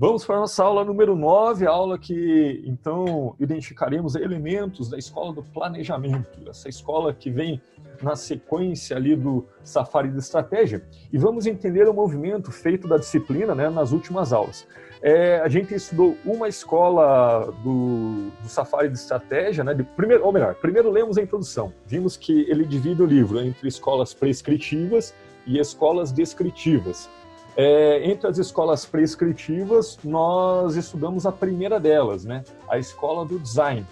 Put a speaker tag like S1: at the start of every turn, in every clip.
S1: Vamos para a nossa aula número 9, aula que então identificaremos elementos da escola do planejamento, essa escola que vem na sequência ali do Safari de Estratégia, e vamos entender o movimento feito da disciplina né, nas últimas aulas. É, a gente estudou uma escola do, do Safari de Estratégia, né, de primeiro, ou melhor, primeiro lemos a introdução, vimos que ele divide o livro entre escolas prescritivas e escolas descritivas. É, entre as escolas prescritivas, nós estudamos a primeira delas, né? A escola do design.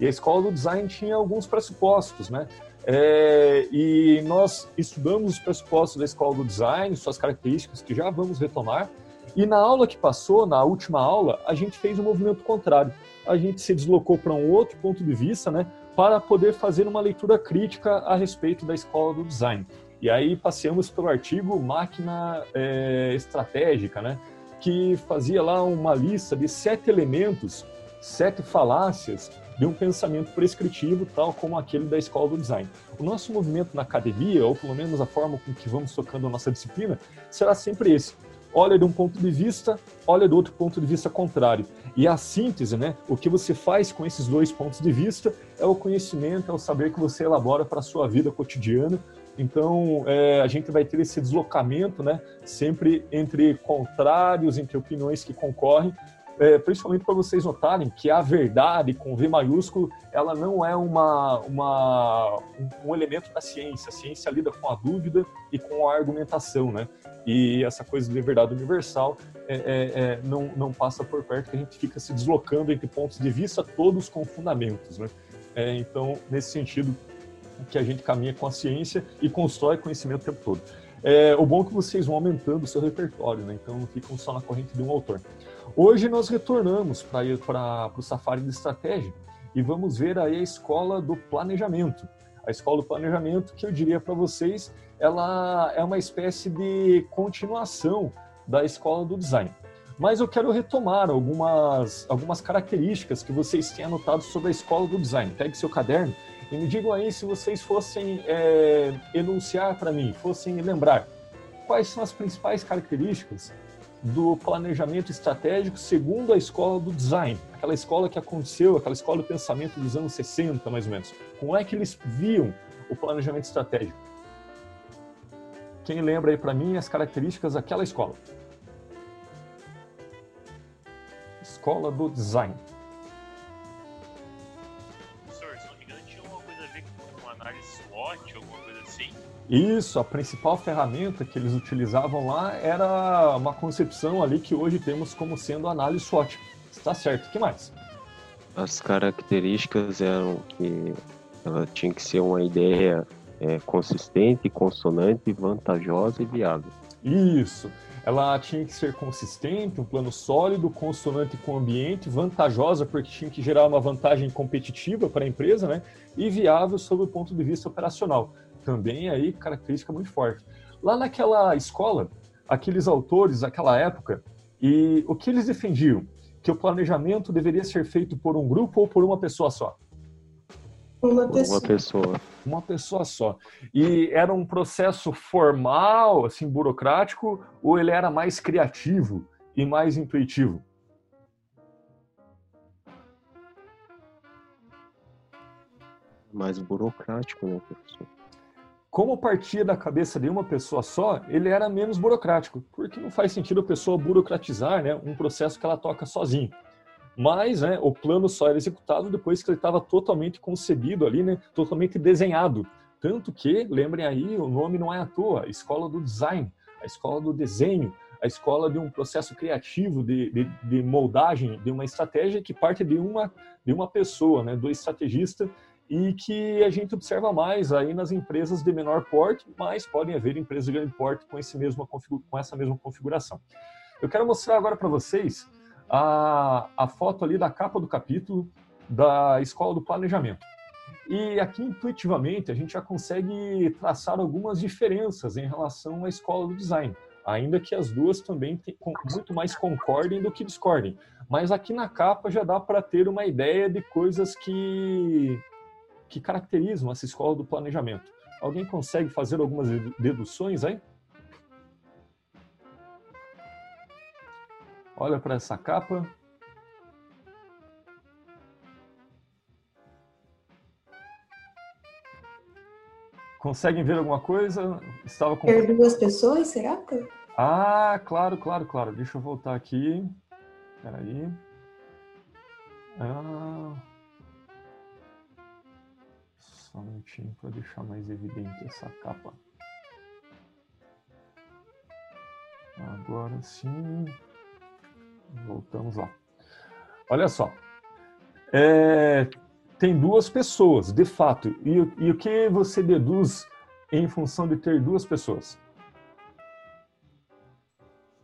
S1: E a escola do design tinha alguns pressupostos, né? É, e nós estudamos os pressupostos da escola do design, suas características, que já vamos retomar. E na aula que passou, na última aula, a gente fez um movimento contrário. A gente se deslocou para um outro ponto de vista, né? Para poder fazer uma leitura crítica a respeito da escola do design. E aí passeamos pelo artigo Máquina é, Estratégica, né? que fazia lá uma lista de sete elementos, sete falácias de um pensamento prescritivo, tal como aquele da escola do design. O nosso movimento na academia, ou pelo menos a forma com que vamos tocando a nossa disciplina, será sempre esse. Olha de um ponto de vista, olha do outro ponto de vista contrário. E a síntese, né? O que você faz com esses dois pontos de vista é o conhecimento, é o saber que você elabora para a sua vida cotidiana, então, é, a gente vai ter esse deslocamento, né, sempre entre contrários, entre opiniões que concorrem, é, principalmente para vocês notarem que a verdade, com V maiúsculo, ela não é uma, uma, um elemento da ciência. A ciência lida com a dúvida e com a argumentação, né? E essa coisa de verdade universal é, é, é não, não passa por perto, que a gente fica se deslocando entre pontos de vista, todos com fundamentos, né? É, então, nesse sentido, que a gente caminha com a ciência e constrói conhecimento o tempo todo. É, o bom é que vocês vão aumentando o seu repertório, né? então não ficam só na corrente de um autor. Hoje nós retornamos para o Safari de Estratégia e vamos ver aí a escola do planejamento. A escola do planejamento, que eu diria para vocês, ela é uma espécie de continuação da escola do design. Mas eu quero retomar algumas, algumas características que vocês têm anotado sobre a escola do design. Pegue seu caderno e me digam aí se vocês fossem é, enunciar para mim, fossem lembrar quais são as principais características do planejamento estratégico segundo a escola do design, aquela escola que aconteceu, aquela escola do pensamento dos anos 60, mais ou menos. Como é que eles viam o planejamento estratégico? Quem lembra aí para mim as características daquela escola? Escola do design. Isso, a principal ferramenta que eles utilizavam lá era uma concepção ali que hoje temos como sendo análise SWOT. Está certo, o que mais?
S2: As características eram que ela tinha que ser uma ideia é, consistente, consonante, vantajosa e viável.
S1: Isso. Ela tinha que ser consistente, um plano sólido, consonante com o ambiente, vantajosa porque tinha que gerar uma vantagem competitiva para a empresa, né? E viável sob o ponto de vista operacional também aí característica muito forte. Lá naquela escola, aqueles autores daquela época, e o que eles defendiam? Que o planejamento deveria ser feito por um grupo ou por uma pessoa só?
S2: Uma pessoa. Uma pessoa.
S1: Uma pessoa só. E era um processo formal, assim, burocrático, ou ele era mais criativo e mais intuitivo?
S2: Mais burocrático, né, professor?
S1: como partia da cabeça de uma pessoa só, ele era menos burocrático, porque não faz sentido a pessoa burocratizar né, um processo que ela toca sozinho. Mas né, o plano só era executado depois que ele estava totalmente concebido ali, né, totalmente desenhado. Tanto que, lembrem aí, o nome não é à toa, a escola do design, a escola do desenho, a escola de um processo criativo de, de, de moldagem de uma estratégia que parte de uma, de uma pessoa, né, do estrategista e que a gente observa mais aí nas empresas de menor porte, mas podem haver empresas de grande porte com, esse mesmo, com essa mesma configuração. Eu quero mostrar agora para vocês a, a foto ali da capa do capítulo da Escola do Planejamento. E aqui, intuitivamente, a gente já consegue traçar algumas diferenças em relação à Escola do Design, ainda que as duas também tem, muito mais concordem do que discordem. Mas aqui na capa já dá para ter uma ideia de coisas que que caracterizam essa escola do planejamento. Alguém consegue fazer algumas deduções aí? Olha para essa capa. Conseguem ver alguma coisa?
S3: Estava com... Ter duas pessoas, será?
S1: Ah, claro, claro, claro. Deixa eu voltar aqui. Espera aí. Ah... Só um minutinho para deixar mais evidente essa capa. Agora sim. Voltamos lá. Olha só. É, tem duas pessoas, de fato. E, e o que você deduz em função de ter duas pessoas?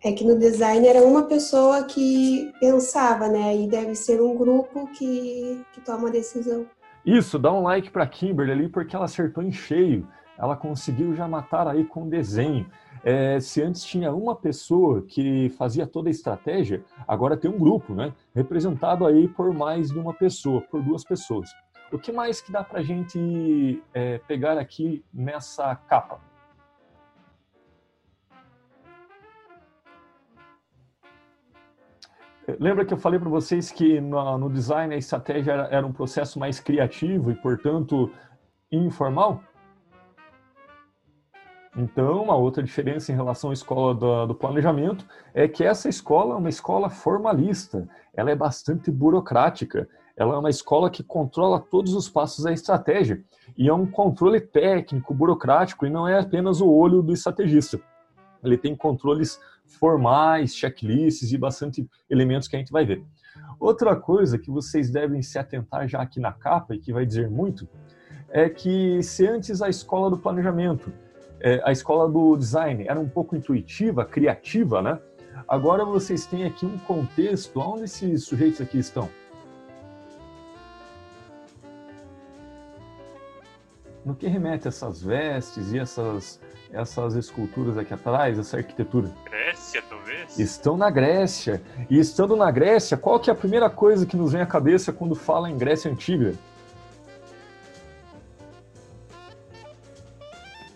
S3: É que no design era uma pessoa que pensava, né? E deve ser um grupo que, que toma a decisão.
S1: Isso, dá um like para Kimberly ali, porque ela acertou em cheio. Ela conseguiu já matar aí com desenho. É, se antes tinha uma pessoa que fazia toda a estratégia, agora tem um grupo, né? Representado aí por mais de uma pessoa, por duas pessoas. O que mais que dá para a gente é, pegar aqui nessa capa? Lembra que eu falei para vocês que no, no, design a estratégia era, era um processo mais criativo e, portanto, informal? Então, uma outra diferença em relação à escola do, do, planejamento é que essa escola é uma escola formalista, ela é bastante burocrática, ela é uma escola que controla todos os passos da estratégia e é um controle técnico, burocrático e não é apenas o olho do estrategista. Ele tem controles formais, checklists e bastante elementos que a gente vai ver. Outra coisa que vocês devem se atentar já aqui na capa e que vai dizer muito é que se antes a escola do planejamento é, a escola do design era um pouco intuitiva, criativa, né? Agora vocês têm aqui um contexto. Onde esses sujeitos aqui estão? No que remete essas vestes e essas, essas esculturas aqui atrás, essa arquitetura?
S4: Grécia, talvez?
S1: Estão na Grécia. E estando na Grécia, qual que é a primeira coisa que nos vem à cabeça quando fala em Grécia Antiga?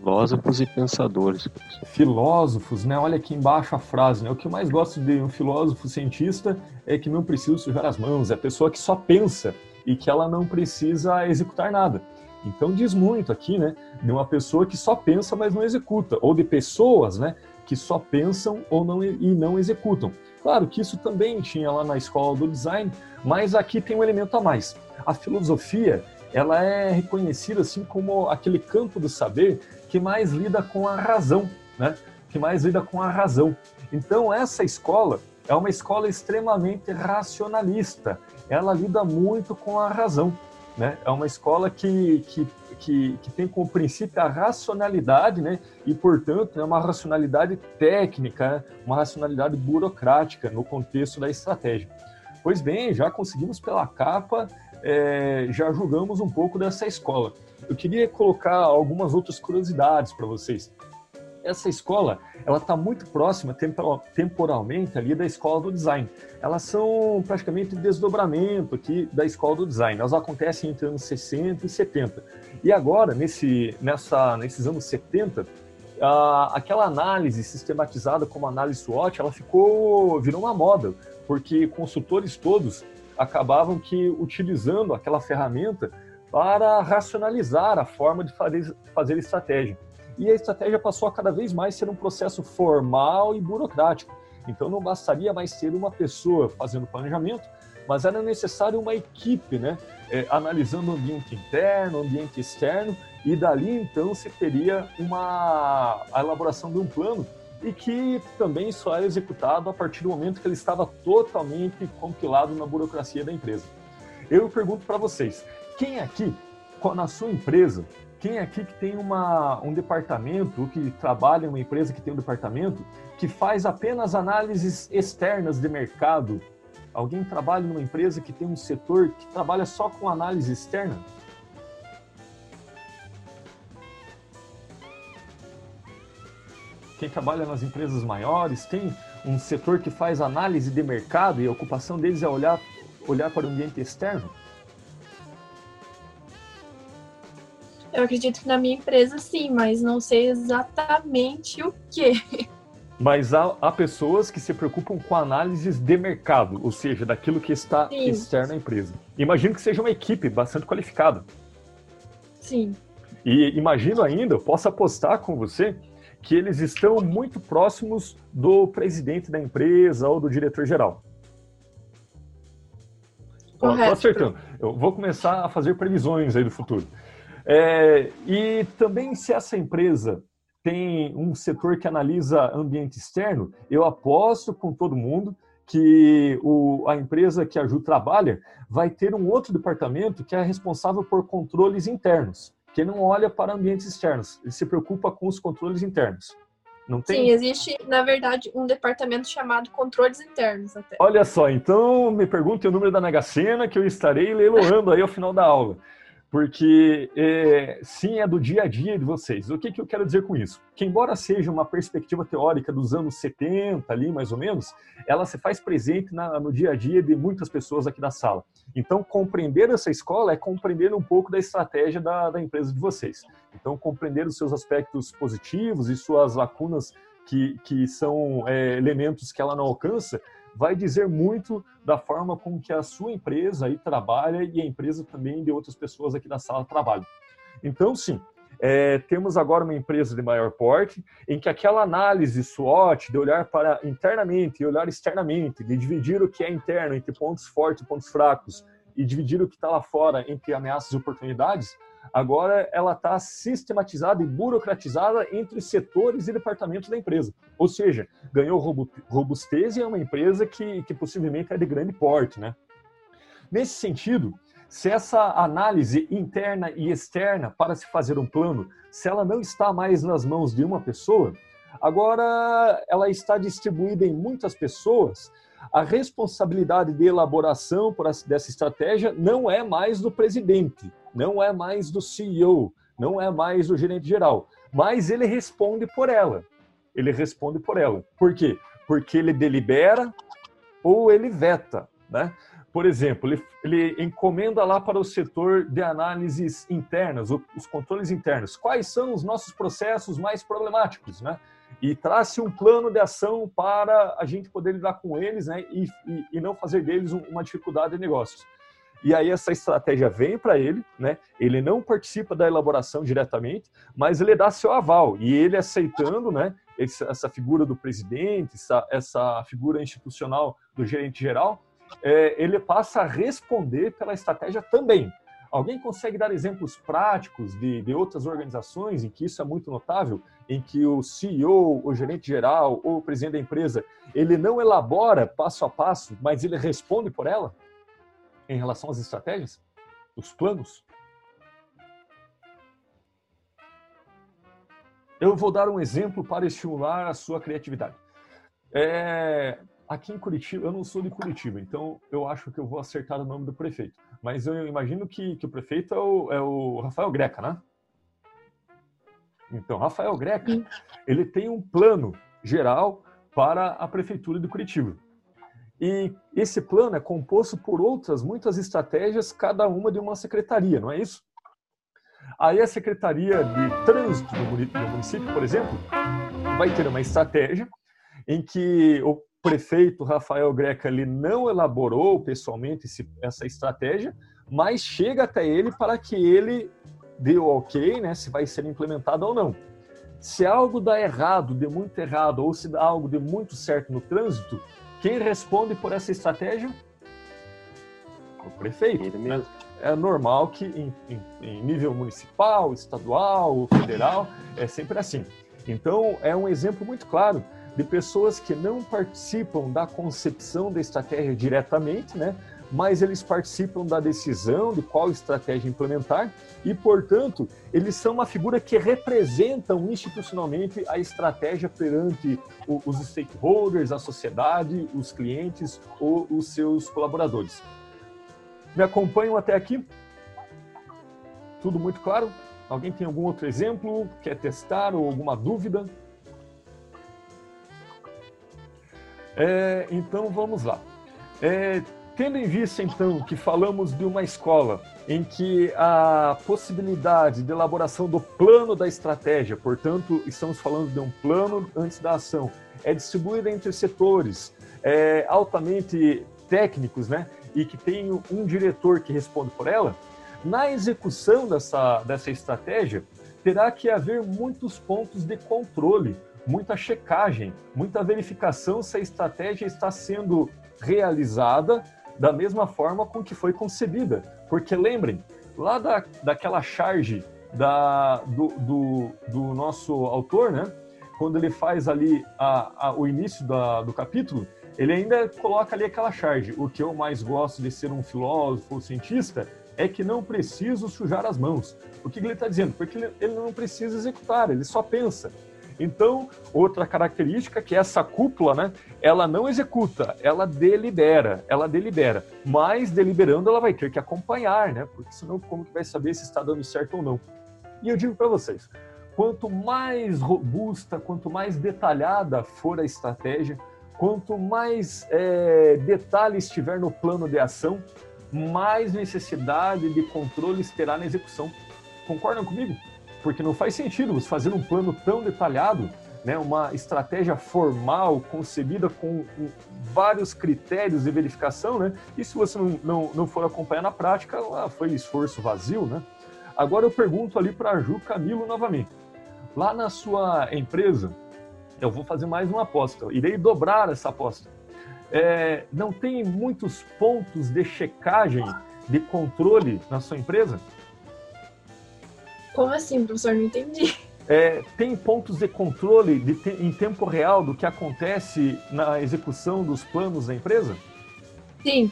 S2: Filósofos e pensadores.
S1: Filósofos, né? Olha aqui embaixo a frase, né? O que eu mais gosto de um filósofo cientista é que não precisa sujar as mãos, é a pessoa que só pensa e que ela não precisa executar nada. Então diz muito aqui, né, de uma pessoa que só pensa, mas não executa, ou de pessoas, né, que só pensam ou não e não executam. Claro que isso também tinha lá na escola do design, mas aqui tem um elemento a mais. A filosofia, ela é reconhecida assim como aquele campo do saber que mais lida com a razão, né? Que mais lida com a razão. Então essa escola é uma escola extremamente racionalista. Ela lida muito com a razão, né? É uma escola que, que, que, que tem como princípio a racionalidade, né? E portanto é uma racionalidade técnica, né? uma racionalidade burocrática no contexto da estratégia. Pois bem, já conseguimos pela capa é, já julgamos um pouco dessa escola. Eu queria colocar algumas outras curiosidades para vocês. Essa escola, ela está muito próxima temporalmente ali da escola do design. Elas são praticamente desdobramento aqui da escola do design. Elas acontecem entre anos 60 e 70. E agora, nesse, nessa, nesses anos 70, aquela análise sistematizada como análise SWOT, ela ficou virou uma moda, porque consultores todos acabavam que utilizando aquela ferramenta para racionalizar a forma de fazer, fazer estratégia. E a estratégia passou a cada vez mais ser um processo formal e burocrático. Então não bastaria mais ser uma pessoa fazendo planejamento, mas era necessário uma equipe, né? É, analisando o ambiente interno, o ambiente externo, e dali então se teria uma a elaboração de um plano e que também só era executado a partir do momento que ele estava totalmente compilado na burocracia da empresa. Eu pergunto para vocês, quem aqui, na sua empresa, quem aqui que tem uma, um departamento, que trabalha em uma empresa que tem um departamento, que faz apenas análises externas de mercado? Alguém trabalha numa empresa que tem um setor que trabalha só com análise externa? Quem trabalha nas empresas maiores tem um setor que faz análise de mercado e a ocupação deles é olhar, olhar para o ambiente externo?
S5: Eu acredito que na minha empresa sim, mas não sei exatamente o que.
S1: Mas há, há, pessoas que se preocupam com análises de mercado, ou seja, daquilo que está Sim. externo à empresa. Imagino que seja uma equipe bastante qualificada.
S4: Sim.
S1: E imagino ainda, eu posso apostar com você, que eles estão muito próximos do presidente da empresa ou do diretor-geral. Estou acertando. Eu vou começar a fazer previsões aí do futuro. É, e também se essa empresa tem um setor que analisa ambiente externo, eu aposto com todo mundo que o, a empresa que a Ju trabalha vai ter um outro departamento que é responsável por controles internos, que não olha para ambientes externos, ele se preocupa com os controles internos. Não tem?
S4: Sim, existe, na verdade, um departamento chamado controles internos até.
S1: Olha só, então me pergunte o número da Mega Sena que eu estarei leiloando aí ao final da aula porque é, sim é do dia a dia de vocês. O que, que eu quero dizer com isso? Que embora seja uma perspectiva teórica dos anos 70 ali, mais ou menos, ela se faz presente na, no dia a dia de muitas pessoas aqui da sala. Então, compreender essa escola é compreender um pouco da estratégia da, da empresa de vocês. Então, compreender os seus aspectos positivos e suas lacunas que, que são é, elementos que ela não alcança, vai dizer muito da forma com que a sua empresa aí trabalha e a empresa também de outras pessoas aqui da sala trabalham. Então, sim, é, temos agora uma empresa de maior porte, em que aquela análise SWOT, de olhar para internamente e olhar externamente, de dividir o que é interno entre pontos fortes e pontos fracos, e dividir o que está lá fora entre ameaças e oportunidades, agora ela está sistematizada e burocratizada entre setores e departamentos da empresa. Ou seja, ganhou robustez e é uma empresa que, que possivelmente é de grande porte. Né? Nesse sentido, se essa análise interna e externa para se fazer um plano, se ela não está mais nas mãos de uma pessoa, agora ela está distribuída em muitas pessoas a responsabilidade de elaboração dessa estratégia não é mais do presidente, não é mais do CEO, não é mais do gerente geral, mas ele responde por ela. Ele responde por ela. Por quê? Porque ele delibera ou ele veta, né? Por exemplo, ele, ele encomenda lá para o setor de análises internas, os controles internos. Quais são os nossos processos mais problemáticos, né? e trace um plano de ação para a gente poder lidar com eles né, e, e, e não fazer deles uma dificuldade de negócios. E aí essa estratégia vem para ele, né? Ele não participa da elaboração diretamente, mas ele dá seu aval e ele aceitando, né? Essa figura do presidente, essa, essa figura institucional do gerente geral, é, ele passa a responder pela estratégia também. Alguém consegue dar exemplos práticos de, de outras organizações em que isso é muito notável, em que o CEO, o gerente geral ou o presidente da empresa, ele não elabora passo a passo, mas ele responde por ela em relação às estratégias, os planos? Eu vou dar um exemplo para estimular a sua criatividade. É, aqui em Curitiba, eu não sou de Curitiba, então eu acho que eu vou acertar o nome do prefeito. Mas eu imagino que, que o prefeito é o, é o Rafael Greca, né? Então, Rafael Greca, ele tem um plano geral para a prefeitura de Curitiba. E esse plano é composto por outras muitas estratégias, cada uma de uma secretaria, não é isso? Aí a Secretaria de Trânsito do município, por exemplo, vai ter uma estratégia em que o prefeito Rafael Greca ele não elaborou pessoalmente esse, essa estratégia, mas chega até ele para que ele dê o ok, né, se vai ser implementado ou não. Se algo dá errado, de muito errado, ou se dá algo de muito certo no trânsito, quem responde por essa estratégia? O prefeito. Ele mesmo. É normal que em, em, em nível municipal, estadual, federal, é sempre assim. Então, é um exemplo muito claro de pessoas que não participam da concepção da estratégia diretamente, né? Mas eles participam da decisão de qual estratégia implementar e, portanto, eles são uma figura que representam institucionalmente a estratégia perante os stakeholders, a sociedade, os clientes ou os seus colaboradores. Me acompanham até aqui? Tudo muito claro? Alguém tem algum outro exemplo? Quer testar ou alguma dúvida? É, então vamos lá. É, Tendo em vista, então, que falamos de uma escola em que a possibilidade de elaboração do plano da estratégia, portanto, estamos falando de um plano antes da ação, é distribuída entre setores é, altamente técnicos, né? E que tem um diretor que responde por ela, na execução dessa, dessa estratégia, terá que haver muitos pontos de controle, muita checagem, muita verificação se a estratégia está sendo realizada da mesma forma com que foi concebida. Porque lembrem, lá da, daquela charge da, do, do, do nosso autor, né? quando ele faz ali a, a, o início da, do capítulo, ele ainda coloca ali aquela charge. O que eu mais gosto de ser um filósofo ou cientista é que não preciso sujar as mãos. O que ele está dizendo? Porque ele não precisa executar, ele só pensa. Então, outra característica que essa cúpula, né, ela não executa, ela delibera, ela delibera. Mas deliberando, ela vai ter que acompanhar, né? Porque senão como que vai saber se está dando certo ou não? E eu digo para vocês, quanto mais robusta, quanto mais detalhada for a estratégia, quanto mais é, detalhes estiver no plano de ação, mais necessidade de controles terá na execução. Concordam comigo? Porque não faz sentido você fazer um plano tão detalhado, né, uma estratégia formal, concebida com, vários critérios de verificação, né, e se você não, não, não for acompanhar na prática, ah, foi esforço vazio. Né? Agora eu pergunto ali para a Ju Camilo novamente. Lá na sua empresa, eu vou fazer mais uma aposta, irei dobrar essa aposta é, não tem muitos pontos de checagem, de controle na sua empresa?
S4: Como assim, professor? Não entendi.
S1: É, tem pontos de controle de te em tempo real do que acontece na execução dos planos da empresa?
S4: Sim.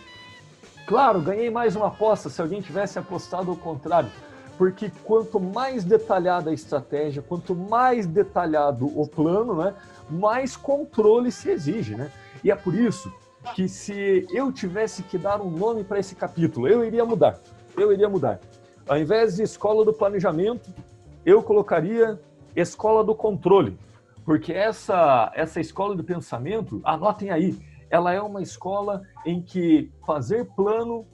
S1: Claro, ganhei mais uma aposta se alguém tivesse apostado ao contrário. Porque quanto mais detalhada a estratégia, quanto mais detalhado o plano, né, mais controle se exige. Né? E é por isso que se eu tivesse que dar um nome para esse capítulo, eu iria mudar. Eu iria mudar. Ao invés de escola do planejamento, eu colocaria escola do controle. Porque essa, essa escola do pensamento, anotem aí, ela é uma escola em que fazer plano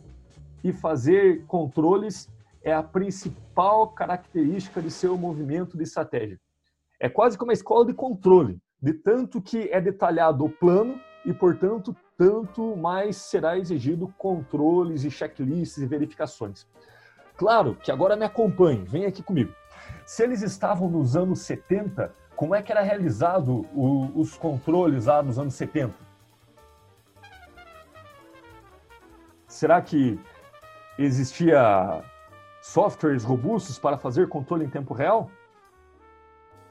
S1: e fazer controles é a principal característica de seu movimento de estratégia. É quase como uma escola de controle, de tanto que é detalhado o plano e, portanto, tanto mais será exigido controles e checklists e verificações. Claro que agora me acompanhe, vem aqui comigo. Se eles estavam nos anos 70, como é que era realizado o, os controles lá nos anos 70? Será que existia softwares robustos para fazer controle em tempo real?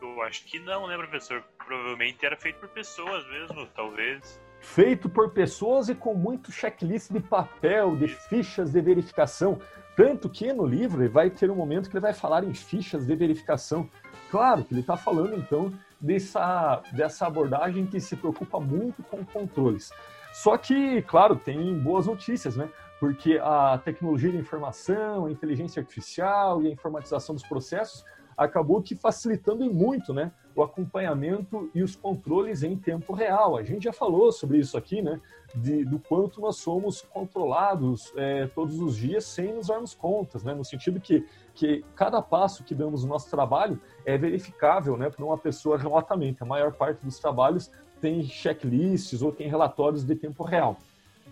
S5: Eu acho que não, né, professor? Provavelmente era feito por pessoas mesmo, talvez
S1: feito por pessoas e com muito checklist de papel, de fichas de verificação. Tanto que no livro ele vai ter um momento que ele vai falar em fichas de verificação. Claro que ele está falando então dessa, dessa abordagem que se preocupa muito com controles. Só que, claro, tem boas notícias, né? Porque a tecnologia de informação, a inteligência artificial e a informatização dos processos acabou que facilitando muito, né? o acompanhamento e os controles em tempo real. A gente já falou sobre isso aqui, né? De, do quanto nós somos controlados é, todos os dias sem nos darmos contas, né? No sentido que, que cada passo que damos no nosso trabalho é verificável, né? Por uma pessoa remotamente. A maior parte dos trabalhos tem checklists ou tem relatórios de tempo real.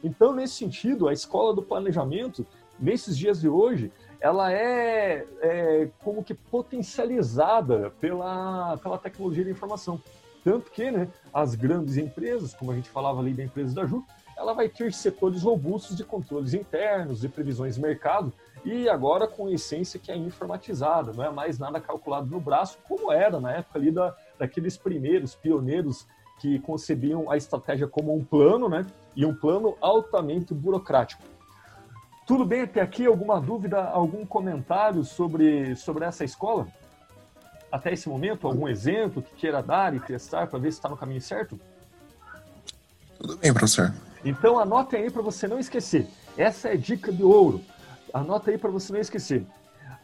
S1: Então, nesse sentido, a escola do planejamento, nesses dias de hoje, ela é, é, como que potencializada pela, pela tecnologia da informação. Tanto que né, as grandes empresas, como a gente falava ali da empresa da Ju, ela vai ter setores robustos de controles internos, de previsões de mercado, e agora com essência que é informatizada, não é mais nada calculado no braço, como era na época ali da, daqueles primeiros pioneiros que concebiam a estratégia como um plano, né? E um plano altamente burocrático. Tudo bem até aqui? Alguma dúvida, algum comentário sobre, sobre essa escola? Até esse momento, algum exemplo que queira dar e testar para ver se está no caminho certo?
S6: Tudo bem, professor.
S1: Então anote aí para você não esquecer. Essa é dica de ouro. Anota aí para você não esquecer.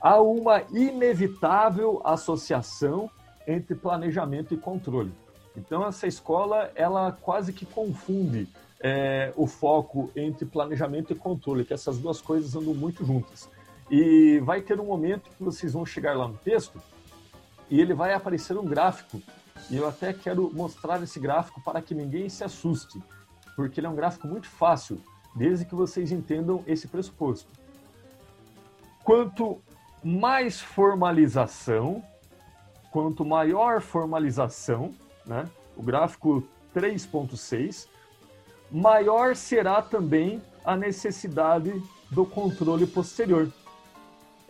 S1: Há uma inevitável associação entre planejamento e controle. Então essa escola ela quase que confunde é, o foco entre planejamento e controle, que essas duas coisas andam muito juntas. E vai ter um momento que vocês vão chegar lá no texto e ele vai aparecer um gráfico. E eu até quero mostrar esse gráfico para que ninguém se assuste, porque ele é um gráfico muito fácil, desde que vocês entendam esse pressuposto. Quanto mais formalização, quanto maior formalização, né, o gráfico 3.6, maior será também a necessidade do controle posterior.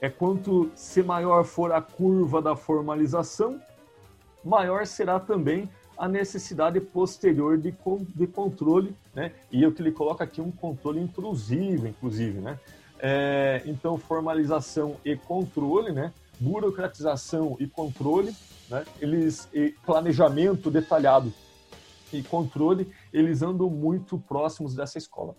S1: É quanto se maior for a curva da formalização, maior será também a necessidade posterior de, de controle, né? E o que ele coloca aqui um controle intrusivo, inclusive, né? É, então, formalização e controle, né? Burocratização e controle, né? Eles e planejamento detalhado e controle, eles andam muito próximos dessa escola.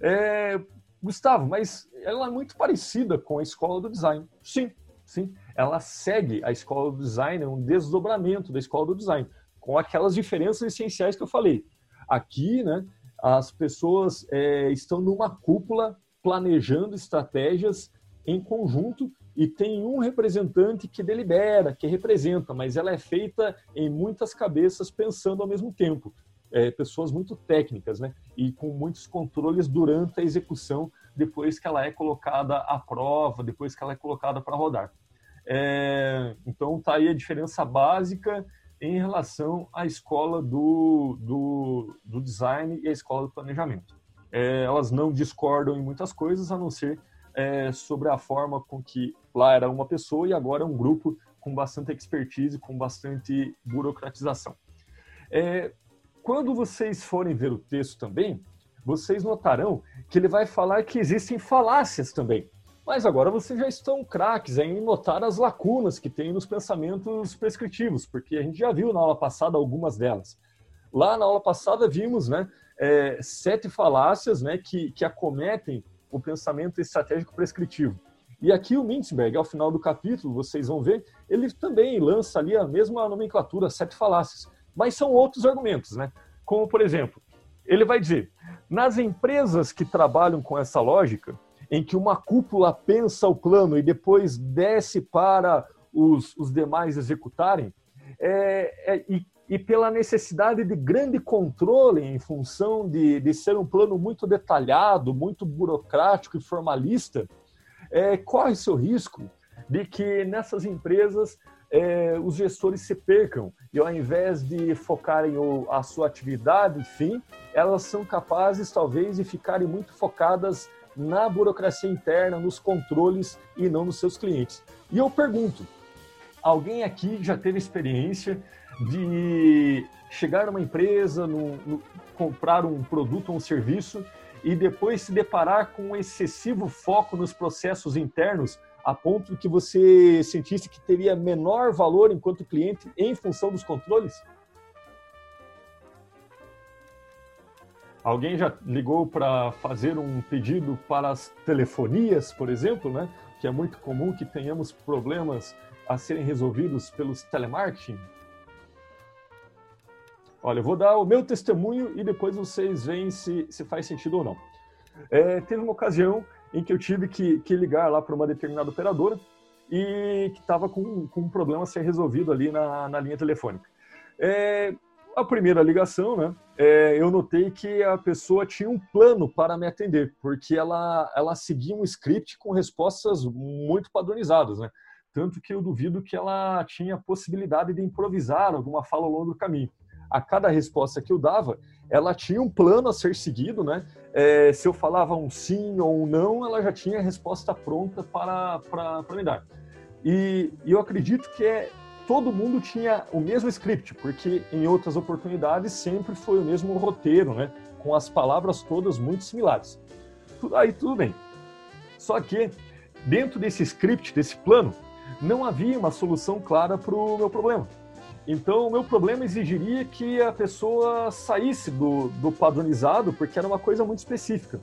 S1: É, Gustavo, mas ela é muito parecida com a escola do design. Sim, sim. Ela segue a escola do design, é um desdobramento da escola do design, com aquelas diferenças essenciais que eu falei. Aqui, né, as pessoas é, estão numa cúpula planejando estratégias em conjunto e tem um representante que delibera, que representa, mas ela é feita em muitas cabeças pensando ao mesmo tempo. É, pessoas muito técnicas, né? E com muitos controles durante a execução, depois que ela é colocada à prova, depois que ela é colocada para rodar. É, então, tá aí a diferença básica em relação à escola do, do, do design e a escola do planejamento. É, elas não discordam em muitas coisas, a não ser é, sobre a forma com que lá era uma pessoa e agora é um grupo com bastante expertise, com bastante burocratização. É, quando vocês forem ver o texto também, vocês notarão que ele vai falar que existem falácias também. Mas agora vocês já estão craques em notar as lacunas que tem nos pensamentos prescritivos, porque a gente já viu na aula passada algumas delas. Lá na aula passada vimos né, é, sete falácias né, que, que acometem o pensamento estratégico prescritivo. E aqui o Mintzberg, ao final do capítulo, vocês vão ver, ele também lança ali a mesma nomenclatura, sete falácias, mas são outros argumentos, né? Como, por exemplo, ele vai dizer, nas empresas que trabalham com essa lógica, em que uma cúpula pensa o plano e depois desce para os, os demais executarem, é, é, e e pela necessidade de grande controle em função de, de ser um plano muito detalhado, muito burocrático e formalista, é, corre-se o risco de que nessas empresas é, os gestores se percam e ao invés de focarem o, a sua atividade, enfim, elas são capazes talvez de ficarem muito focadas na burocracia interna, nos controles e não nos seus clientes. E eu pergunto, alguém aqui já teve experiência de chegar numa empresa, no, no, comprar um produto ou um serviço e depois se deparar com um excessivo foco nos processos internos a ponto que você sentisse que teria menor valor enquanto cliente em função dos controles? Alguém já ligou para fazer um pedido para as telefonias, por exemplo, né? Que é muito comum que tenhamos problemas a serem resolvidos pelos telemarketing. Olha, eu vou dar o meu testemunho e depois vocês veem se, se faz sentido ou não. É, teve uma ocasião em que eu tive que, que ligar lá para uma determinada operadora e que estava com, com um problema a ser resolvido ali na, na linha telefônica. É, a primeira ligação, né, é, eu notei que a pessoa tinha um plano para me atender, porque ela, ela seguia um script com respostas muito padronizadas, né? Tanto que eu duvido que ela tinha possibilidade de improvisar alguma fala ao longo do caminho a cada resposta que eu dava, ela tinha um plano a ser seguido, né? É, se eu falava um sim ou um não, ela já tinha a resposta pronta para, para, para me dar. E, e eu acredito que é, todo mundo tinha o mesmo script, porque em outras oportunidades sempre foi o mesmo roteiro, né? Com as palavras todas muito similares. Aí tudo bem. Só que dentro desse script, desse plano, não havia uma solução clara para o meu problema. Então, o meu problema exigiria que a pessoa saísse do, do padronizado, porque era uma coisa muito específica.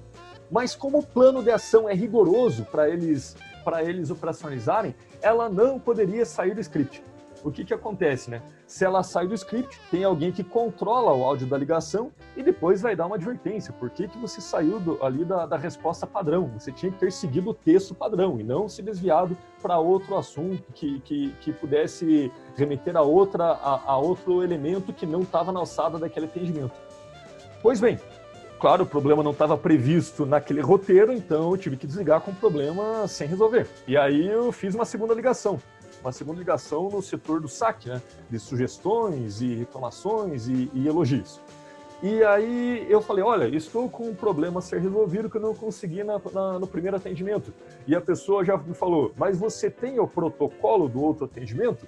S1: Mas como o plano de ação é rigoroso para eles, para eles operacionalizarem, ela não poderia sair do script. O que, que acontece, né? Se ela sai do script, tem alguém que controla o áudio da ligação e depois vai dar uma advertência. Por que, que você saiu do, ali da, da resposta padrão? Você tinha que ter seguido o texto padrão e não se desviado para outro assunto que, que, que pudesse remeter a, outra, a, a outro elemento que não estava na alçada daquele atendimento. Pois bem, claro, o problema não estava previsto naquele roteiro, então eu tive que desligar com o problema sem resolver. E aí eu fiz uma segunda ligação uma segunda ligação no setor do saque, né? De sugestões e reclamações e, e elogios. E aí eu falei, olha, estou com um problema a ser resolvido que eu não consegui na, na, no primeiro atendimento. E a pessoa já me falou, mas você tem o protocolo do outro atendimento?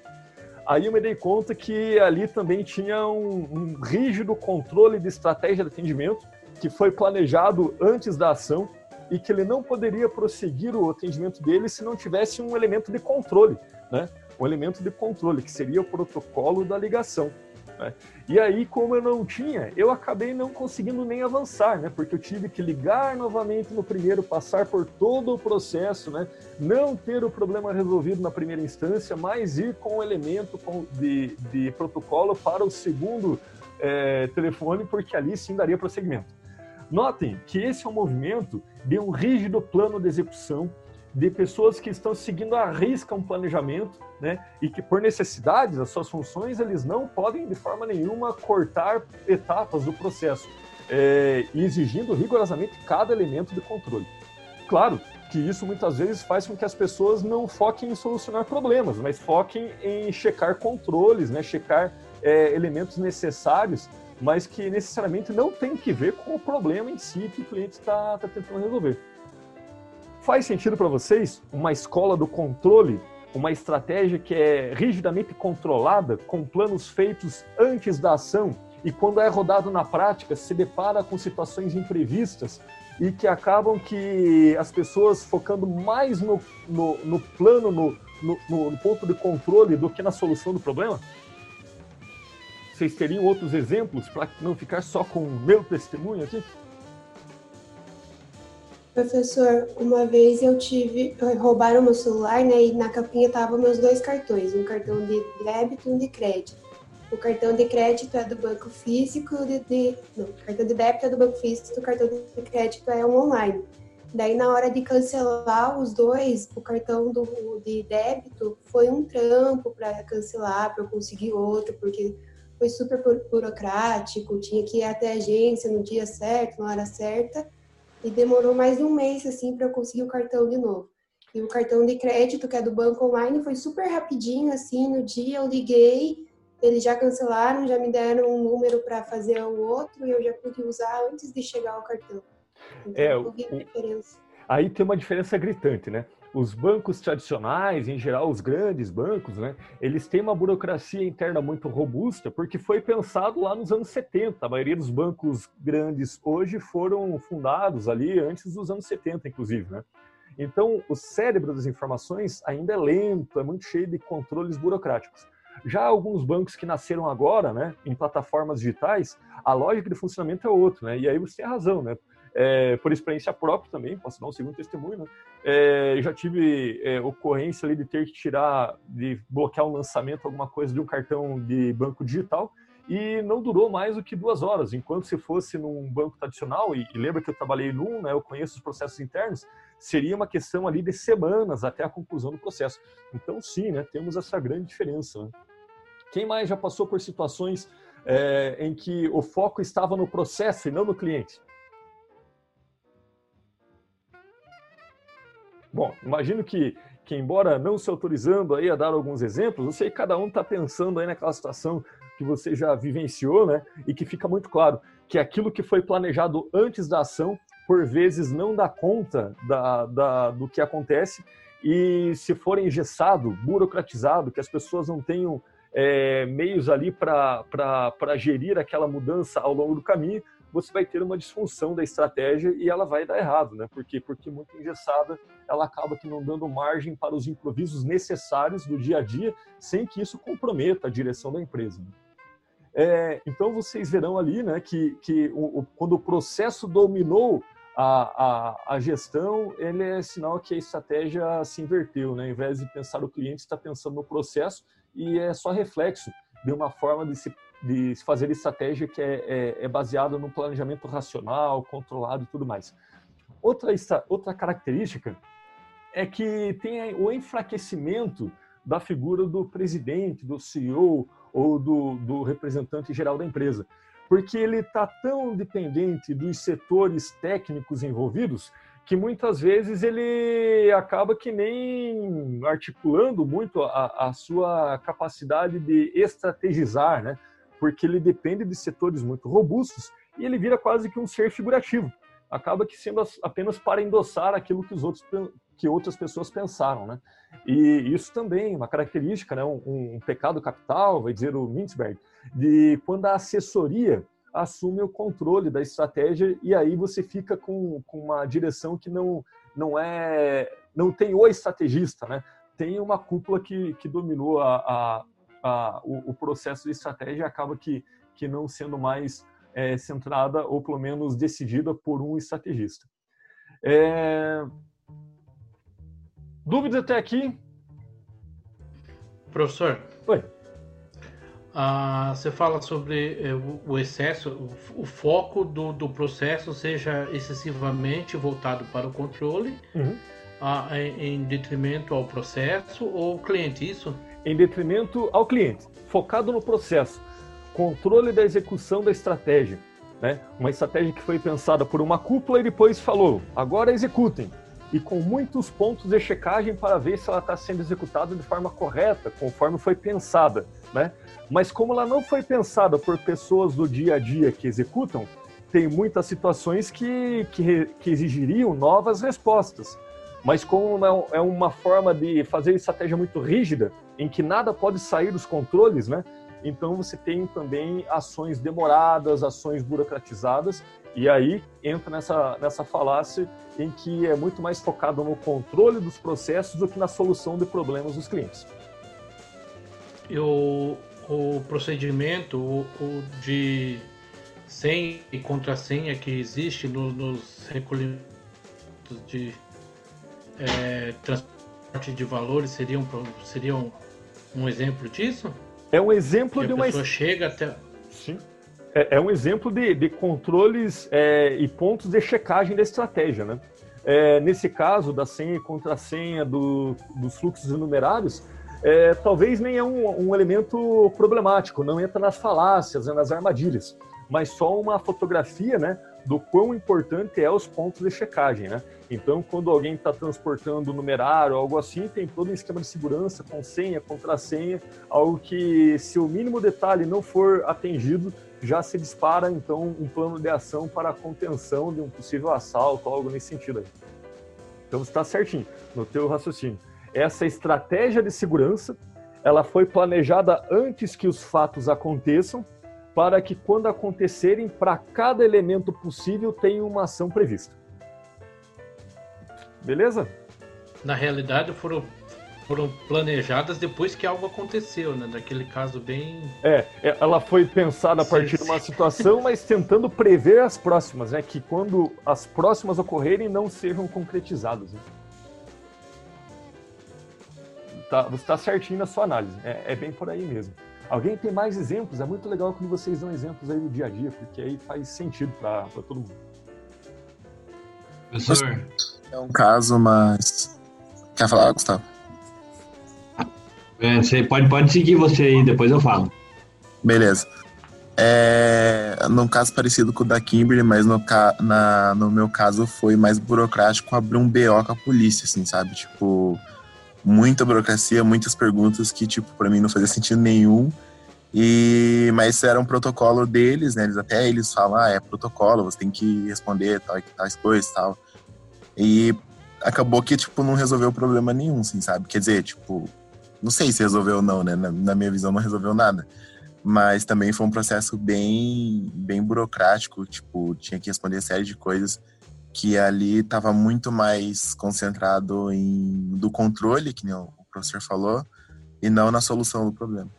S1: Aí eu me dei conta que ali também tinha um, um rígido controle de estratégia de atendimento que foi planejado antes da ação e que ele não poderia prosseguir o atendimento dele se não tivesse um elemento de controle né? um elemento de controle, que seria o protocolo da ligação. Né? E aí, como eu não tinha, eu acabei não conseguindo nem avançar, né? porque eu tive que ligar novamente no primeiro, passar por todo o processo, né? não ter o problema resolvido na primeira instância, mas ir com o elemento de, de protocolo para o segundo é, telefone, porque ali sim daria prosseguimento. Notem que esse é um movimento de um rígido plano de execução de pessoas que estão seguindo à risca um planejamento, né? E que por necessidades, as suas funções, eles não podem de forma nenhuma cortar etapas do processo, é, exigindo rigorosamente cada elemento de controle. Claro que isso muitas vezes faz com que as pessoas não foquem em solucionar problemas, mas foquem em checar controles, né? Checar é, elementos necessários, mas que necessariamente não tem que ver com o problema em si que o cliente está tá tentando resolver. Faz sentido para vocês uma escola do controle, uma estratégia que é rigidamente controlada, com planos feitos antes da ação e quando é rodado na prática se depara com situações imprevistas e que acabam que as pessoas focando mais no, no, no plano, no, no, no ponto de controle do que na solução do problema? Vocês teriam outros exemplos para não ficar só com o meu testemunho aqui?
S3: Professor, uma vez eu tive, roubaram meu celular, né, e na capinha estavam meus dois cartões, um cartão de débito e um de crédito. O cartão de crédito é do banco físico, de, de não, o cartão de débito é do banco físico, o cartão de crédito é um online. Daí, na hora de cancelar os dois, o cartão do, de débito foi um trampo para cancelar, para eu conseguir outro, porque foi super burocrático, tinha que ir até a agência no dia certo, na hora certa e demorou mais de um mês assim para eu conseguir o cartão de novo. E o cartão de crédito, que é do banco online, foi super rapidinho assim, no dia eu liguei, eles já cancelaram, já me deram um número para fazer o outro e eu já pude usar antes de chegar o cartão. Então,
S1: é, o, aí tem uma diferença gritante, né? Os bancos tradicionais, em geral os grandes bancos, né, eles têm uma burocracia interna muito robusta porque foi pensado lá nos anos 70. A maioria dos bancos grandes hoje foram fundados ali antes dos anos 70, inclusive, né? Então, o cérebro das informações ainda é lento, é muito cheio de controles burocráticos. Já alguns bancos que nasceram agora, né, em plataformas digitais, a lógica de funcionamento é outra, né? E aí você tem razão, né? É, por experiência própria também, posso dar um segundo testemunho, né? É, já tive é, ocorrência ali de ter que tirar, de bloquear um lançamento, alguma coisa de um cartão de banco digital, e não durou mais do que duas horas, enquanto se fosse num banco tradicional, e, e lembra que eu trabalhei num, né, eu conheço os processos internos, seria uma questão ali de semanas até a conclusão do processo. Então, sim, né, temos essa grande diferença. Né? Quem mais já passou por situações é, em que o foco estava no processo e não no cliente? Bom, imagino que, que embora não se autorizando aí a dar alguns exemplos, eu sei que cada um está pensando aí naquela situação que você já vivenciou, né? E que fica muito claro que aquilo que foi planejado antes da ação, por vezes não dá conta da, da, do que acontece e se for engessado, burocratizado, que as pessoas não tenham é, meios ali para gerir aquela mudança ao longo do caminho, você vai ter uma disfunção da estratégia e ela vai dar errado, né? Por quê? Porque muito engessada, ela acaba que não dando margem para os improvisos necessários do dia a dia, sem que isso comprometa a direção da empresa. Né? É, então vocês verão ali, né, que, que o, o, quando o processo dominou a, a, a gestão ele é sinal que a estratégia se inverteu, né? Ao invés de pensar o cliente, está pensando no processo e é só reflexo de uma forma de se, de fazer estratégia que é, é, é baseada no planejamento racional, controlado e tudo mais. Outra, outra característica é que tem o enfraquecimento da figura do presidente, do CEO ou do, do representante geral da empresa, porque ele está tão dependente dos setores técnicos envolvidos que muitas vezes ele acaba que nem articulando muito a, a sua capacidade de estrategizar, né? Porque ele depende de setores muito robustos e ele vira quase que um ser figurativo. Acaba que sendo apenas para endossar aquilo que os outros que outras pessoas pensaram, né? E isso também uma característica, né? Um, um pecado capital, vai dizer o Mintzberg, de quando a assessoria assume o controle da estratégia e aí você fica com, com uma direção que não, não é não tem o estrategista, né? Tem uma cúpula que, que dominou a, a, a o, o, processo de estratégia acaba que, que não sendo mais é, centrada ou pelo menos decidida por um estrategista. É... Dúvidas até aqui?
S7: Professor.
S1: Oi.
S7: Ah, você fala sobre eh, o excesso, o, o foco do, do, processo seja excessivamente voltado para o controle,
S1: uhum.
S7: ah, em, em, detrimento ao processo ou cliente, isso?
S1: Em detrimento ao cliente, focado no processo, controle da execução da estratégia. Né? Uma estratégia que foi pensada por uma cúpula e depois falou, agora executem e com muitos pontos de checagem para ver se ela está sendo executada de forma correta, conforme foi pensada, né? Mas como ela não foi pensada por pessoas do dia a dia que executam, tem muitas situações que, que, que exigiriam novas respostas. Mas como é uma forma de fazer estratégia muito rígida, em que nada pode sair dos controles, né? Então você tem também ações demoradas, ações burocratizadas e aí entra nessa, nessa falácia em que é muito mais focado no controle dos processos do que na solução de problemas dos clientes.
S7: E o, procedimento o, o de senha e contrassenha que existe no, nos recolhimentos de é, transporte de valores seriam, seriam um exemplo disso?
S1: É um exemplo
S7: que
S1: de
S7: uma. A pessoa chega até.
S1: Sim é, é um exemplo de, de controles é, e pontos de checagem da estratégia, né? É, nesse caso da senha e contrassenha do, dos fluxos enumerários, é, talvez nem é um, um, elemento problemático, não entra nas falácias, né, nas armadilhas, mas só uma fotografia, né, do quão importante é os pontos de checagem, né? Então, quando alguém está transportando numerário, algo assim, tem todo um esquema de segurança com senha, contrassenha, algo que, se o mínimo detalhe não for atendido, já se dispara então um plano de ação para a contenção de um possível assalto, algo nesse sentido aí. Então está certinho no teu raciocínio. Essa estratégia de segurança, ela foi planejada antes que os fatos aconteçam, para que quando acontecerem, para cada elemento possível tenha uma ação prevista. Beleza?
S7: Na realidade, foram foram planejadas depois que algo aconteceu, né? Naquele caso bem.
S1: É, é ela foi pensada a partir de uma situação, mas tentando prever as próximas, né? Que quando as próximas ocorrerem não sejam concretizadas. Né? Tá, você está certinho na sua análise. É, é, bem por aí mesmo. Alguém tem mais exemplos? É muito legal quando vocês dão exemplos aí do dia a dia, porque aí faz sentido para todo mundo.
S6: Professor. É um caso, mas. Quer falar, Gustavo?
S8: É, você pode, pode seguir você aí, depois eu falo.
S6: Beleza. É, num caso parecido com o da Kimberly, mas no, na, no meu caso foi mais burocrático abrir um BO com a polícia, assim, sabe? Tipo, muita burocracia, muitas perguntas que, tipo, para mim não fazia sentido nenhum. E, mas era um protocolo deles, né? Eles até eles falam, ah, é protocolo, você tem que responder tal, tais coisas tal. E acabou que, tipo, não resolveu problema nenhum, assim, sabe? Quer dizer, tipo, não sei se resolveu ou não, né? Na, na, minha visão, não resolveu nada. Mas também foi um processo bem, bem burocrático. Tipo, tinha que responder série de coisas que ali estava muito mais concentrado em do controle, que o professor falou, e não na solução do problema.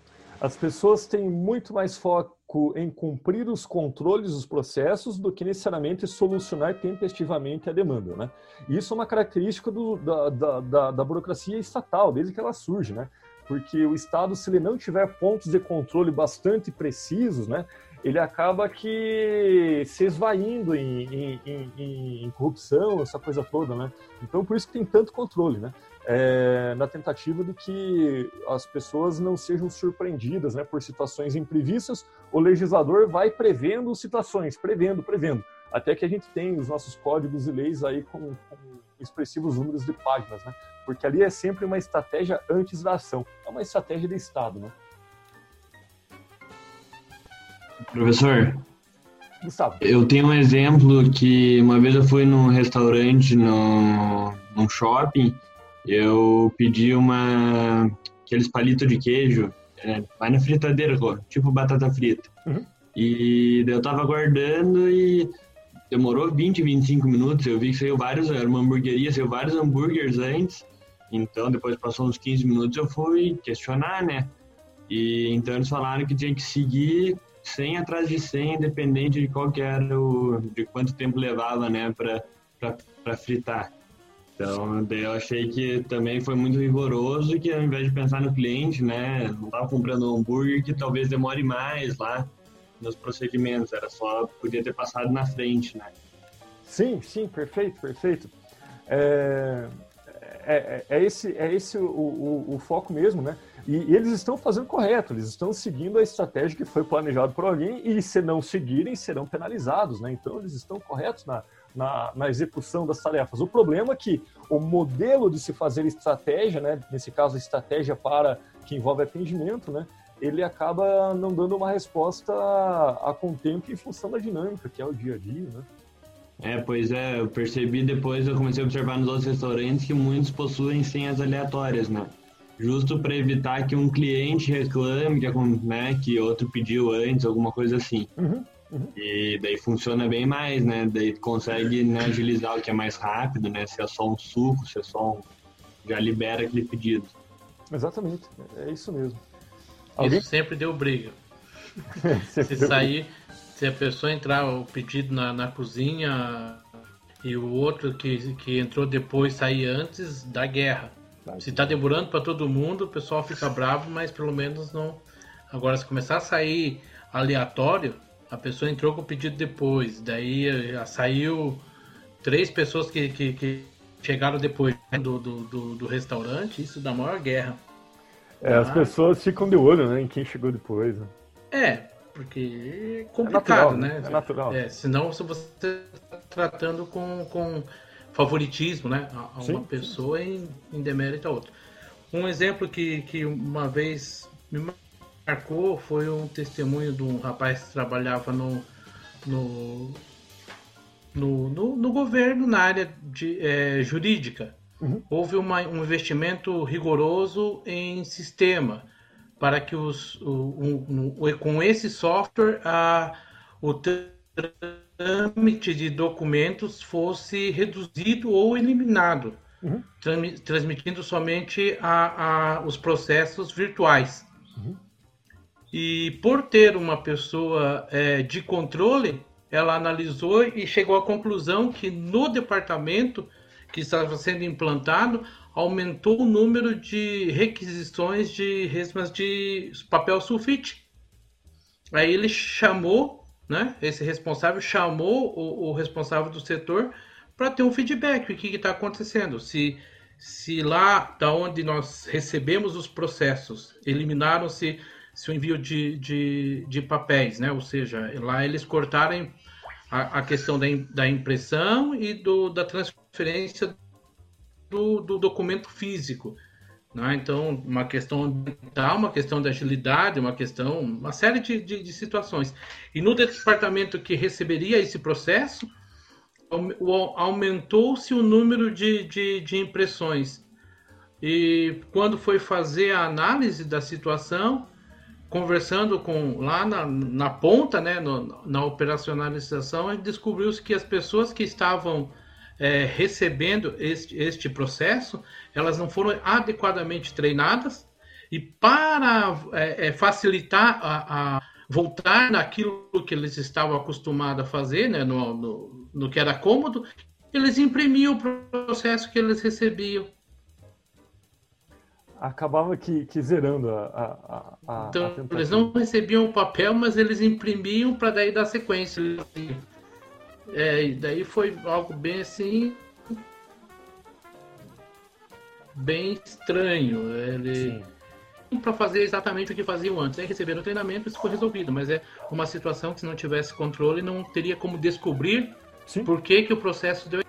S1: As pessoas têm muito mais foco em cumprir os controles dos processos do que necessariamente solucionar tempestivamente a demanda, né? Isso é uma característica do, da, da, da, da burocracia estatal, desde que ela surge, né? Porque o Estado, se ele não tiver pontos de controle bastante precisos, né? Ele acaba que se esvaindo em, em, em, em, corrupção, essa coisa toda, né? Então, por isso que tem tanto controle, né? É, na tentativa de que as pessoas não sejam surpreendidas né, por situações imprevistas, o legislador vai prevendo situações, prevendo, prevendo, até que a gente tem os nossos códigos e leis aí com, com expressivos números de páginas, né? Porque ali é sempre uma estratégia antes da ação, é uma estratégia de Estado, né?
S8: Professor,
S1: Gustavo.
S8: eu tenho um exemplo que uma vez eu fui num restaurante, no, num shopping, eu pedi uma aqueles palitos de queijo, é, vai na fritadeira, tipo batata frita.
S1: Uhum.
S8: E eu tava aguardando e demorou 20, 25 minutos. Eu vi que saiu vários, era uma hamburgueria, saiu vários hambúrgueres antes. Então, depois passou uns 15 minutos, eu fui questionar, né? E então eles falaram que tinha que seguir 100 atrás de 100, independente de qual era o, de quanto tempo levava, né, para fritar. Então, eu achei que também foi muito rigoroso que ao invés de pensar no cliente, né, não estava comprando um hambúrguer que talvez demore mais lá nos procedimentos, era só podia ter passado na frente, né.
S1: Sim, sim, perfeito, perfeito. É, é, é esse, é esse o, o, o foco mesmo, né? E, e, eles estão fazendo correto, eles estão seguindo a estratégia que foi planejada por alguém e se não seguirem, serão penalizados, né? Então eles estão corretos na, na, na, execução das tarefas. O problema é que o modelo de se fazer estratégia, né? Nesse caso, a estratégia para que envolve atendimento, né? Ele acaba não dando uma resposta a, a contento em função da dinâmica, que é o dia a dia, né?
S8: É, pois é, eu percebi depois, eu comecei a observar nos outros restaurantes que muitos possuem senhas aleatórias, né? Justo para evitar que um cliente reclame que, né, que outro pediu antes, alguma coisa assim.
S1: Uhum, uhum.
S8: E daí funciona bem mais, né? Daí consegue né, agilizar o que é mais rápido, né? Se é só um suco, se é só um... Já libera aquele pedido.
S1: Exatamente, é isso mesmo.
S7: Alguém? Isso sempre deu briga. se sair, se a pessoa entrar o pedido na, na cozinha e o outro que, que entrou depois sair antes, dá guerra. Se tá demorando para todo mundo, o pessoal fica bravo, mas pelo menos não. Agora, se começar a sair aleatório, a pessoa entrou com o pedido depois, daí já saiu três pessoas que, que, que chegaram depois do, do, do, do, restaurante, isso dá maior guerra.
S1: É, as pessoas ficam de olho, né, em quem chegou depois. Né?
S7: É, porque é complicado, é natural,
S1: né? É natural.
S7: É, senão se você está tratando com, com favoritismo né, a, a uma pessoa em, em demérito a outra. Um exemplo que, que uma vez me marcou foi um testemunho de um rapaz que trabalhava no, no, no, no, no governo na área de, é, jurídica.
S1: Uhum.
S7: Houve uma, um investimento rigoroso em sistema para que os, o, com esse software a, o trâmite de documentos fosse reduzido ou eliminado,
S1: uhum.
S7: transmitindo somente a, a, os processos virtuais.
S1: Uhum.
S7: E por ter uma pessoa é, de controle, ela analisou e chegou à conclusão que no departamento que estava sendo implantado aumentou o número de requisições de resmas de papel sulfite. Aí ele chamou né? Esse responsável chamou o, o responsável do setor para ter um feedback o que está acontecendo. Se, se lá da onde nós recebemos os processos eliminaram-se se o envio de, de, de, papéis, né? Ou seja, lá eles cortaram a, a questão da, da impressão e do, da transferência do, do documento físico. Né? Então, uma questão ambiental, uma questão de agilidade, uma questão, uma série de, de, de situações. E no departamento que receberia esse processo, aumentou-se o número de, de, de, impressões. E quando foi fazer a análise da situação, conversando com lá na, na ponta, né, no, na operacionalização, descobriu-se que as pessoas que estavam é, recebendo este, este processo, elas não foram adequadamente treinadas E para é, é, facilitar a, a, voltar naquilo que eles estavam acostumados a fazer, né, no, no, no que era cômodo, eles imprimiam o processo que eles recebiam.
S1: Acabava que, que zerando a, a,
S7: a Então, a eles não recebiam o papel, mas eles imprimiam para daí dar sequência. É, e daí foi algo bem assim. Bem estranho. Ele. Para fazer exatamente o que faziam antes. Aí receberam o treinamento e isso foi resolvido. Mas é uma situação que, se não tivesse controle, não teria como descobrir Sim. por que, que o processo deu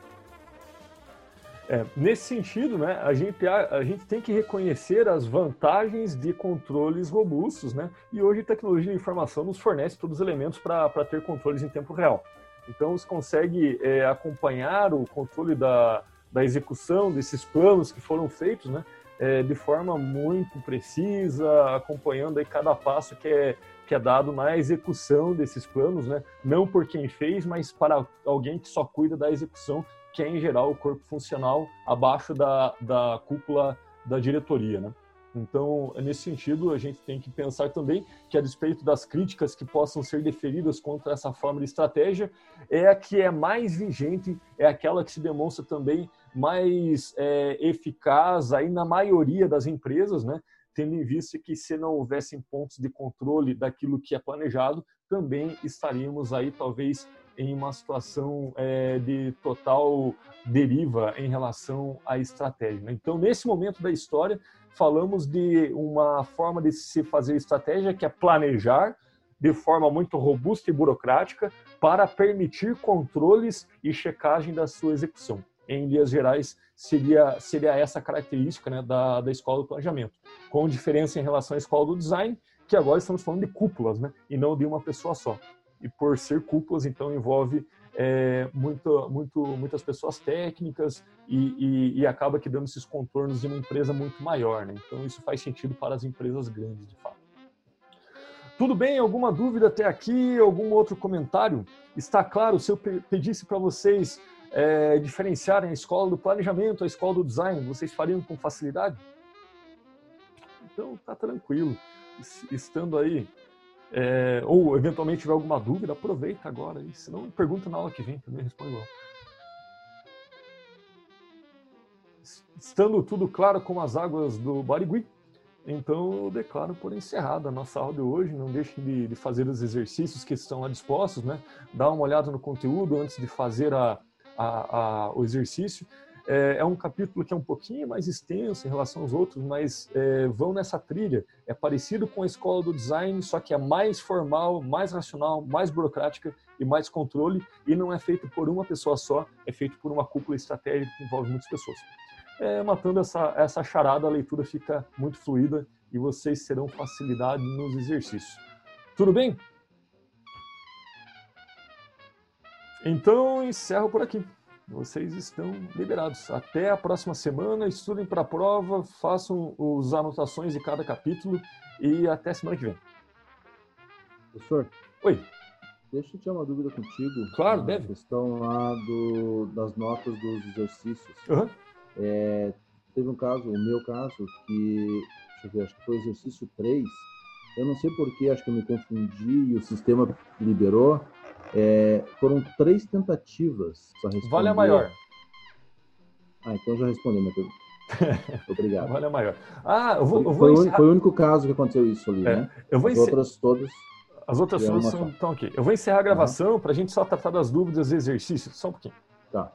S1: é, nesse sentido, né, a, gente, a, a, gente tem que reconhecer as vantagens de controles robustos, né? E hoje a tecnologia de informação nos fornece todos os elementos para ter controles em tempo real. Então, você consegue é, acompanhar o controle da, da execução desses planos que foram feitos, né? É, de forma muito precisa, acompanhando aí cada passo que é, que é dado na execução desses planos, né? Não por quem fez, mas para alguém que só cuida da execução que é, em geral, o corpo funcional abaixo da, da cúpula da diretoria, né? Então, nesse sentido, a gente tem que pensar também que, a despeito das críticas que possam ser deferidas contra essa forma de estratégia, é a que é mais vigente, é aquela que se demonstra também mais é, eficaz aí na maioria das empresas, né? tendo em vista que se não houvessem pontos de controle daquilo que é planejado, também estaríamos aí talvez em uma situação é, de total deriva em relação à estratégia. Né? Então, nesse momento da história, falamos de uma forma de se fazer estratégia que é planejar de forma muito robusta e burocrática para permitir controles e checagem da sua execução. Em linhas gerais, seria, seria essa característica né, da, da escola do planejamento, com diferença em relação à escola do design, que agora estamos falando de cúpulas, né, e não de uma pessoa só e por ser cúpulas, então envolve é, muito, muito, muitas pessoas técnicas e, e, e, acaba que dando esses contornos de uma empresa muito maior. Né? Então isso faz sentido para as empresas grandes, de fato. Tudo bem? Alguma dúvida até aqui? Algum outro comentário? Está claro, se eu pedisse para vocês é, diferenciarem a escola do planejamento, a escola do design, vocês fariam com facilidade? Então tá tranquilo. Estando aí é, ou eventualmente tiver alguma dúvida, aproveita agora. E se não, pergunta na aula que vem também, responde igual. Estando tudo claro com as águas do Barigui, então eu declaro por encerrada a nossa aula de hoje. Não deixem de, de, fazer os exercícios que estão lá dispostos, né? Dá uma olhada no conteúdo antes de fazer a, a, a, o exercício. É, é, um capítulo que é um pouquinho mais extenso em relação aos outros, mas é, vão nessa trilha. É parecido com a escola do design, só que é mais formal, mais racional, mais burocrática e mais controle, e não é feito por uma pessoa só, é feito por uma cúpula estratégica que envolve muitas pessoas. É, matando essa, essa charada, a leitura fica muito fluida e vocês terão facilidade nos exercícios. Tudo bem? Então, encerro por aqui vocês estão liberados. Até a próxima semana, estudem para a prova, façam as anotações de cada capítulo e até semana que vem.
S9: Professor?
S1: Oi.
S9: Deixa eu tirar uma dúvida contigo.
S1: Claro, deve.
S9: questão lá do, das notas dos exercícios.
S1: Uhum.
S9: É, teve um caso, o meu caso, que, deixa eu ver, acho que foi o exercício 3. Eu não sei porquê, acho que eu me confundi e o sistema liberou é, foram três tentativas.
S1: Vale a maior.
S9: Ah, então já respondi minha pergunta. Obrigado.
S1: Vale a maior. Ah, eu vou, eu vou
S9: foi, encerrar... foi, o único caso que aconteceu isso ali, é, né?
S1: Eu vou
S9: As encer... outras todas.
S1: As outras todas estão aqui. Eu vou encerrar a gravação uhum. para a gente só tratar das dúvidas e exercícios. Só um pouquinho.
S9: Tá.